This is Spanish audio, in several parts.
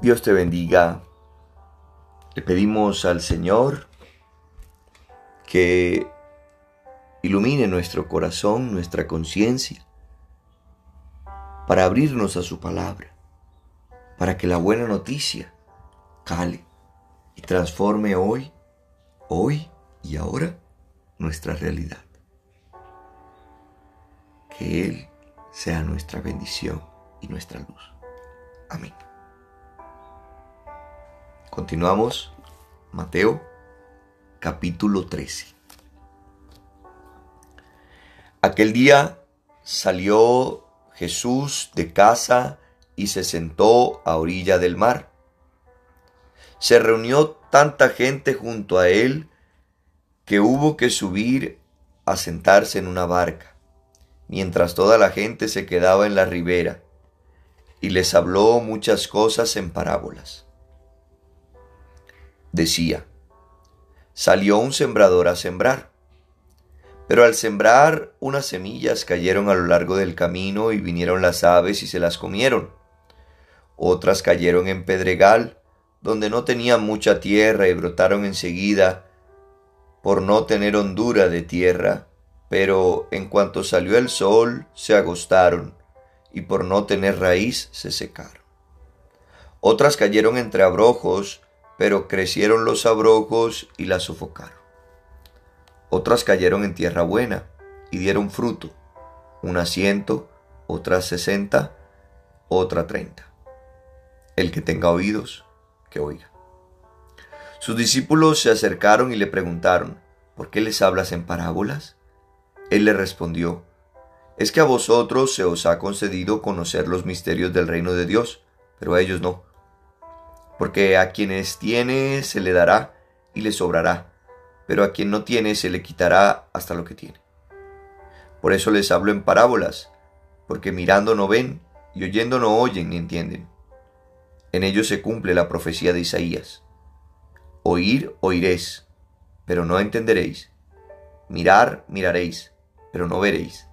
Dios te bendiga. Le pedimos al Señor que ilumine nuestro corazón, nuestra conciencia, para abrirnos a su palabra, para que la buena noticia cale y transforme hoy, hoy y ahora nuestra realidad. Que Él sea nuestra bendición y nuestra luz. Amén. Continuamos, Mateo capítulo 13. Aquel día salió Jesús de casa y se sentó a orilla del mar. Se reunió tanta gente junto a él que hubo que subir a sentarse en una barca, mientras toda la gente se quedaba en la ribera, y les habló muchas cosas en parábolas decía, salió un sembrador a sembrar. Pero al sembrar unas semillas cayeron a lo largo del camino y vinieron las aves y se las comieron. Otras cayeron en pedregal, donde no tenían mucha tierra y brotaron enseguida por no tener hondura de tierra, pero en cuanto salió el sol se agostaron y por no tener raíz se secaron. Otras cayeron entre abrojos, pero crecieron los abrojos y la sofocaron. Otras cayeron en tierra buena y dieron fruto, una ciento, otras sesenta, otra treinta. El que tenga oídos, que oiga. Sus discípulos se acercaron y le preguntaron, ¿por qué les hablas en parábolas? Él le respondió, es que a vosotros se os ha concedido conocer los misterios del reino de Dios, pero a ellos no porque a quienes tiene se le dará y le sobrará, pero a quien no tiene se le quitará hasta lo que tiene. Por eso les hablo en parábolas, porque mirando no ven y oyendo no oyen ni entienden. En ellos se cumple la profecía de Isaías. Oír oiréis, pero no entenderéis. Mirar miraréis, pero no veréis,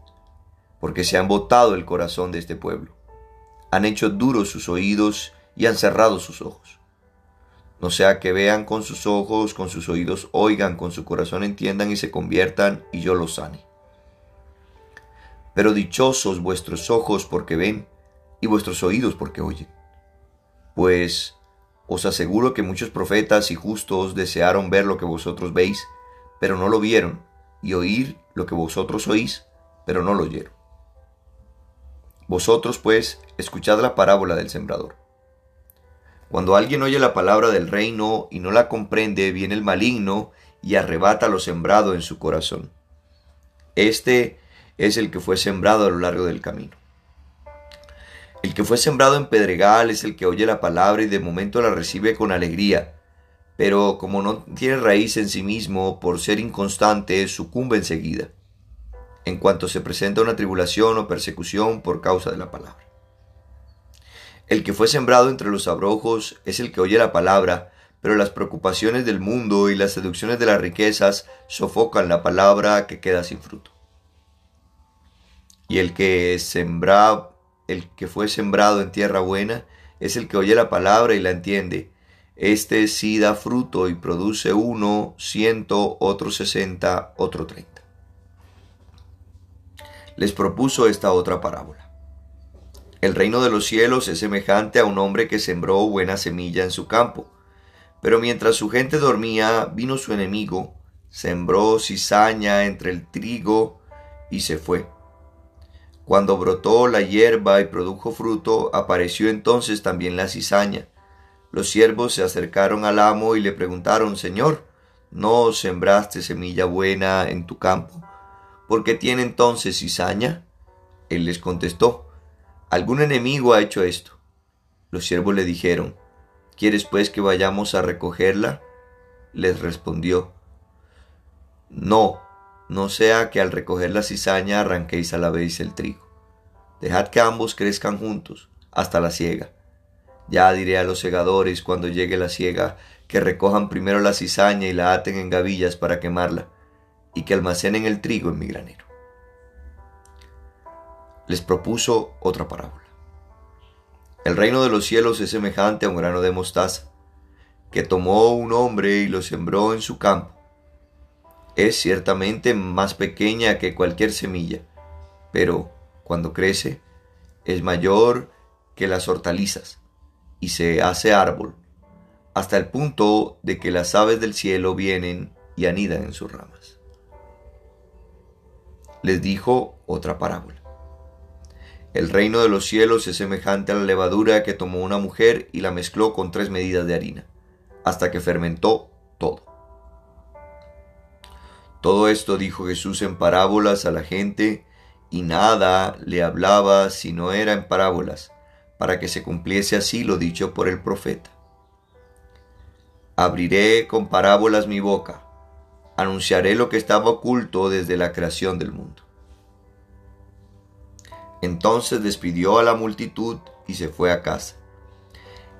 porque se han botado el corazón de este pueblo. Han hecho duros sus oídos y han cerrado sus ojos. No sea que vean con sus ojos, con sus oídos oigan, con su corazón entiendan y se conviertan y yo los sane. Pero dichosos vuestros ojos porque ven y vuestros oídos porque oyen. Pues os aseguro que muchos profetas y justos desearon ver lo que vosotros veis, pero no lo vieron, y oír lo que vosotros oís, pero no lo oyeron. Vosotros, pues, escuchad la parábola del sembrador. Cuando alguien oye la palabra del reino y no la comprende, viene el maligno y arrebata lo sembrado en su corazón. Este es el que fue sembrado a lo largo del camino. El que fue sembrado en pedregal es el que oye la palabra y de momento la recibe con alegría, pero como no tiene raíz en sí mismo, por ser inconstante, sucumbe enseguida, en cuanto se presenta una tribulación o persecución por causa de la palabra. El que fue sembrado entre los abrojos es el que oye la palabra, pero las preocupaciones del mundo y las seducciones de las riquezas sofocan la palabra que queda sin fruto. Y el que sembra, el que fue sembrado en tierra buena, es el que oye la palabra y la entiende. Este sí da fruto y produce uno, ciento, otro sesenta, otro treinta. Les propuso esta otra parábola. El reino de los cielos es semejante a un hombre que sembró buena semilla en su campo. Pero mientras su gente dormía, vino su enemigo, sembró cizaña entre el trigo y se fue. Cuando brotó la hierba y produjo fruto, apareció entonces también la cizaña. Los siervos se acercaron al amo y le preguntaron, Señor, ¿no sembraste semilla buena en tu campo? ¿Por qué tiene entonces cizaña? Él les contestó, Algún enemigo ha hecho esto. Los siervos le dijeron, ¿Quieres pues que vayamos a recogerla? Les respondió, No, no sea que al recoger la cizaña arranquéis a la vez el trigo. Dejad que ambos crezcan juntos hasta la siega. Ya diré a los segadores cuando llegue la siega que recojan primero la cizaña y la aten en gavillas para quemarla, y que almacenen el trigo en mi granero les propuso otra parábola. El reino de los cielos es semejante a un grano de mostaza, que tomó un hombre y lo sembró en su campo. Es ciertamente más pequeña que cualquier semilla, pero cuando crece es mayor que las hortalizas y se hace árbol, hasta el punto de que las aves del cielo vienen y anidan en sus ramas. Les dijo otra parábola. El reino de los cielos es semejante a la levadura que tomó una mujer y la mezcló con tres medidas de harina, hasta que fermentó todo. Todo esto dijo Jesús en parábolas a la gente, y nada le hablaba si no era en parábolas, para que se cumpliese así lo dicho por el profeta. Abriré con parábolas mi boca, anunciaré lo que estaba oculto desde la creación del mundo. Entonces despidió a la multitud y se fue a casa.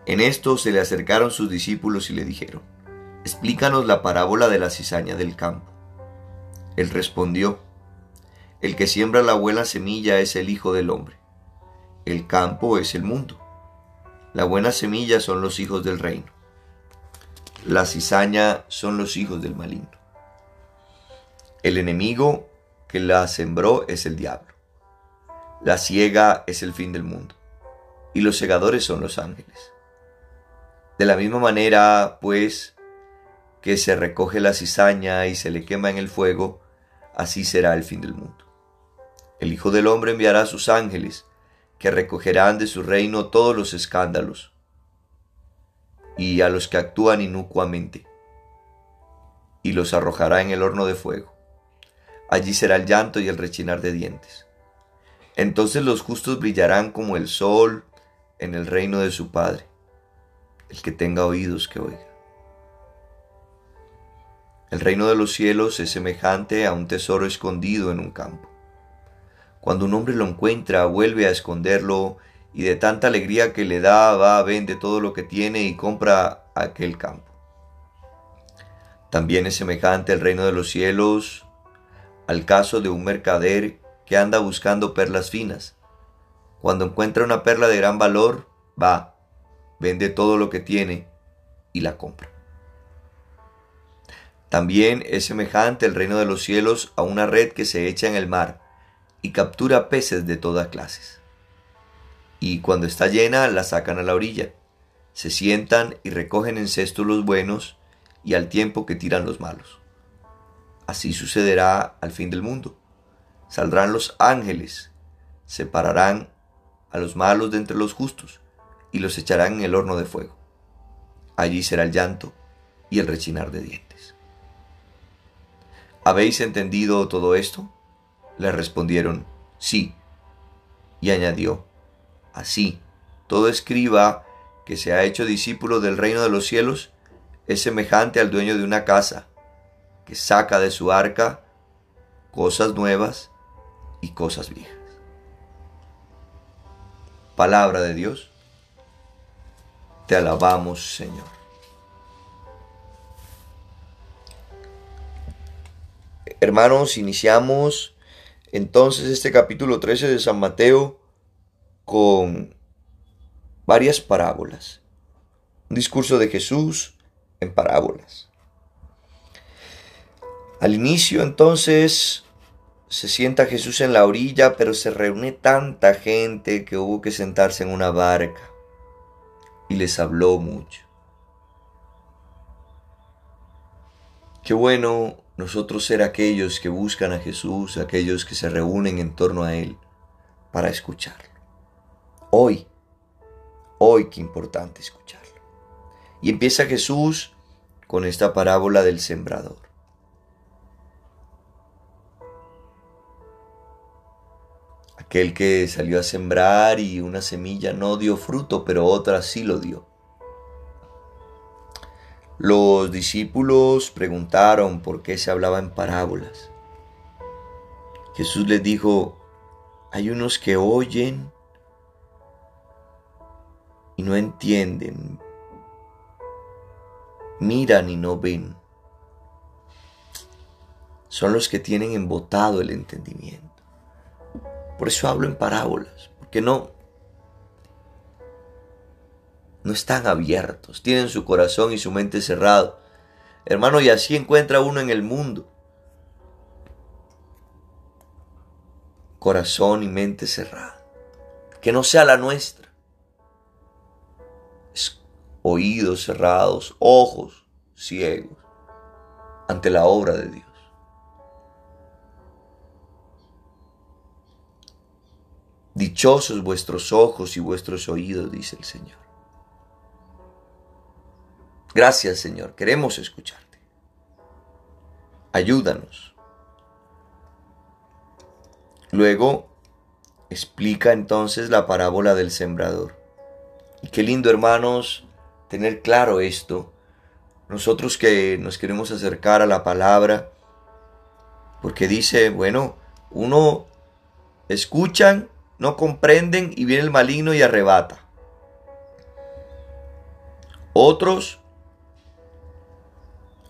En esto se le acercaron sus discípulos y le dijeron, Explícanos la parábola de la cizaña del campo. Él respondió, El que siembra la buena semilla es el Hijo del Hombre. El campo es el mundo. La buena semilla son los hijos del reino. La cizaña son los hijos del maligno. El enemigo que la sembró es el diablo. La ciega es el fin del mundo. Y los segadores son los ángeles. De la misma manera, pues, que se recoge la cizaña y se le quema en el fuego, así será el fin del mundo. El Hijo del Hombre enviará a sus ángeles, que recogerán de su reino todos los escándalos y a los que actúan inocuamente, y los arrojará en el horno de fuego. Allí será el llanto y el rechinar de dientes. Entonces los justos brillarán como el sol en el reino de su Padre. El que tenga oídos que oiga. El reino de los cielos es semejante a un tesoro escondido en un campo. Cuando un hombre lo encuentra, vuelve a esconderlo y de tanta alegría que le da, va, vende todo lo que tiene y compra aquel campo. También es semejante el reino de los cielos al caso de un mercader que anda buscando perlas finas. Cuando encuentra una perla de gran valor, va, vende todo lo que tiene y la compra. También es semejante el reino de los cielos a una red que se echa en el mar y captura peces de todas clases. Y cuando está llena la sacan a la orilla, se sientan y recogen en cesto los buenos y al tiempo que tiran los malos. Así sucederá al fin del mundo. Saldrán los ángeles, separarán a los malos de entre los justos y los echarán en el horno de fuego. Allí será el llanto y el rechinar de dientes. ¿Habéis entendido todo esto? Le respondieron, sí. Y añadió, así, todo escriba que se ha hecho discípulo del reino de los cielos es semejante al dueño de una casa, que saca de su arca cosas nuevas y cosas viejas. Palabra de Dios, te alabamos Señor. Hermanos, iniciamos entonces este capítulo 13 de San Mateo con varias parábolas. Un discurso de Jesús en parábolas. Al inicio entonces se sienta Jesús en la orilla, pero se reúne tanta gente que hubo que sentarse en una barca y les habló mucho. Qué bueno nosotros ser aquellos que buscan a Jesús, aquellos que se reúnen en torno a Él para escucharlo. Hoy, hoy qué importante escucharlo. Y empieza Jesús con esta parábola del sembrador. Aquel que salió a sembrar y una semilla no dio fruto, pero otra sí lo dio. Los discípulos preguntaron por qué se hablaba en parábolas. Jesús les dijo, hay unos que oyen y no entienden, miran y no ven. Son los que tienen embotado el entendimiento. Por eso hablo en parábolas, porque no no están abiertos, tienen su corazón y su mente cerrado. Hermano, y así encuentra uno en el mundo. Corazón y mente cerrada. Que no sea la nuestra. oídos cerrados, ojos ciegos ante la obra de Dios. Dichosos vuestros ojos y vuestros oídos, dice el Señor. Gracias Señor, queremos escucharte. Ayúdanos. Luego explica entonces la parábola del sembrador. Y qué lindo hermanos tener claro esto. Nosotros que nos queremos acercar a la palabra, porque dice, bueno, uno escuchan, no comprenden y viene el maligno y arrebata. Otros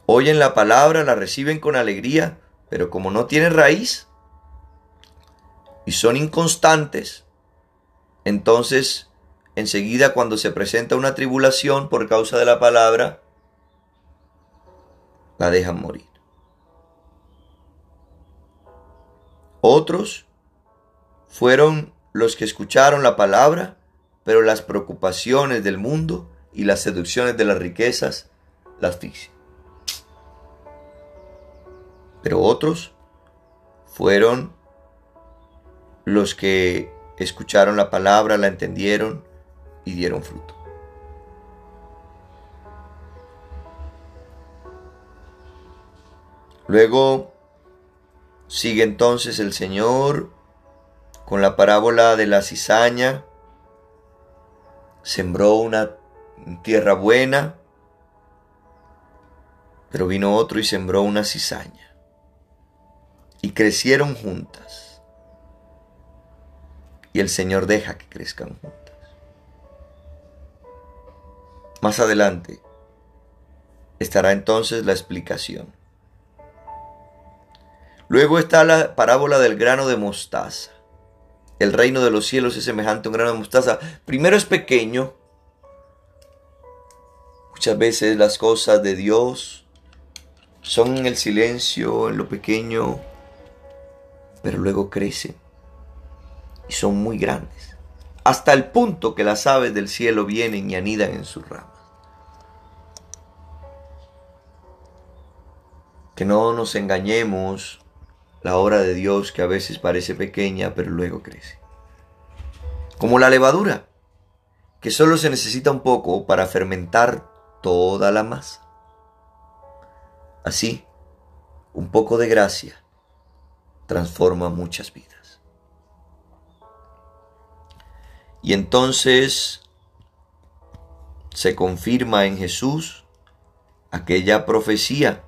oyen la palabra, la reciben con alegría, pero como no tienen raíz y son inconstantes, entonces enseguida cuando se presenta una tribulación por causa de la palabra, la dejan morir. Otros fueron los que escucharon la palabra, pero las preocupaciones del mundo y las seducciones de las riquezas las asfixian pero otros fueron los que escucharon la palabra, la entendieron y dieron fruto. Luego sigue entonces el Señor con la parábola de la cizaña. Sembró una tierra buena, pero vino otro y sembró una cizaña y crecieron juntas. Y el Señor deja que crezcan juntas. Más adelante estará entonces la explicación. Luego está la parábola del grano de mostaza. El reino de los cielos es semejante a un grano de mostaza. Primero es pequeño. Muchas veces las cosas de Dios son en el silencio, en lo pequeño, pero luego crecen y son muy grandes, hasta el punto que las aves del cielo vienen y anidan en sus ramas. Que no nos engañemos, la obra de Dios que a veces parece pequeña, pero luego crece. Como la levadura, que solo se necesita un poco para fermentar toda la masa. Así, un poco de gracia transforma muchas vidas. Y entonces se confirma en Jesús aquella profecía.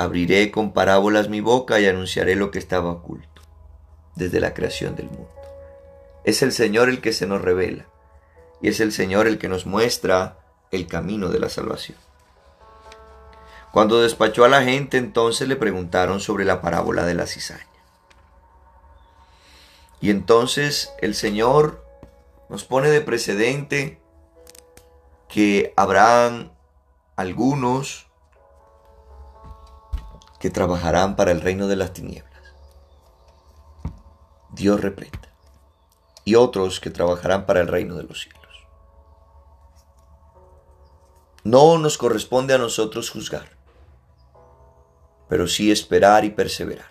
Abriré con parábolas mi boca y anunciaré lo que estaba oculto desde la creación del mundo. Es el Señor el que se nos revela y es el Señor el que nos muestra el camino de la salvación. Cuando despachó a la gente, entonces le preguntaron sobre la parábola de la cizaña. Y entonces el Señor nos pone de precedente que habrán algunos que trabajarán para el reino de las tinieblas. Dios reprenda. Y otros que trabajarán para el reino de los cielos. No nos corresponde a nosotros juzgar pero sí esperar y perseverar.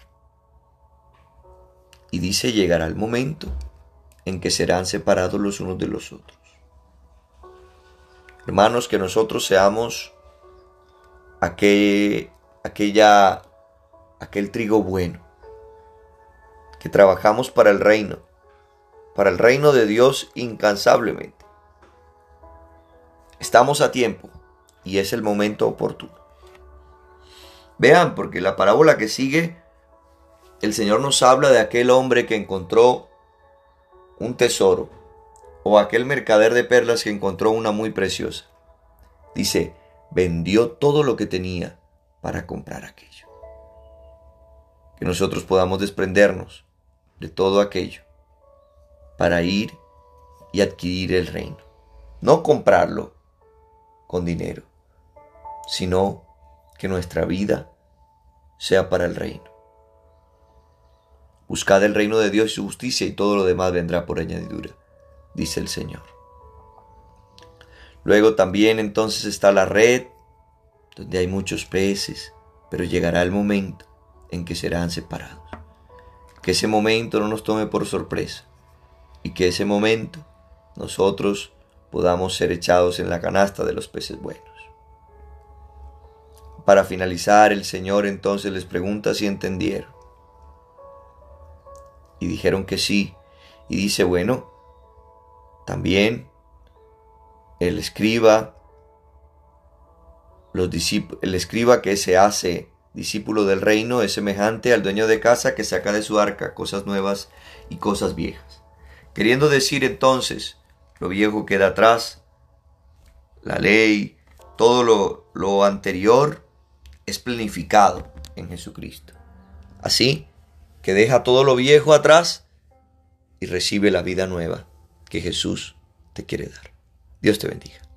Y dice, llegará el momento en que serán separados los unos de los otros. Hermanos, que nosotros seamos aquel, aquella, aquel trigo bueno, que trabajamos para el reino, para el reino de Dios incansablemente. Estamos a tiempo y es el momento oportuno. Vean, porque la parábola que sigue, el Señor nos habla de aquel hombre que encontró un tesoro o aquel mercader de perlas que encontró una muy preciosa. Dice, vendió todo lo que tenía para comprar aquello. Que nosotros podamos desprendernos de todo aquello para ir y adquirir el reino. no comprarlo con dinero, sino que nuestra vida sea para el reino. Buscad el reino de Dios y su justicia y todo lo demás vendrá por añadidura, dice el Señor. Luego también entonces está la red, donde hay muchos peces, pero llegará el momento en que serán separados. Que ese momento no nos tome por sorpresa y que ese momento nosotros podamos ser echados en la canasta de los peces buenos. Para finalizar, el Señor entonces les pregunta si entendieron. Y dijeron que sí. Y dice, bueno, también el escriba, el escriba que se hace discípulo del reino es semejante al dueño de casa que saca de su arca cosas nuevas y cosas viejas. Queriendo decir entonces, lo viejo queda atrás, la ley, todo lo, lo anterior es planificado en Jesucristo. Así que deja todo lo viejo atrás y recibe la vida nueva que Jesús te quiere dar. Dios te bendiga.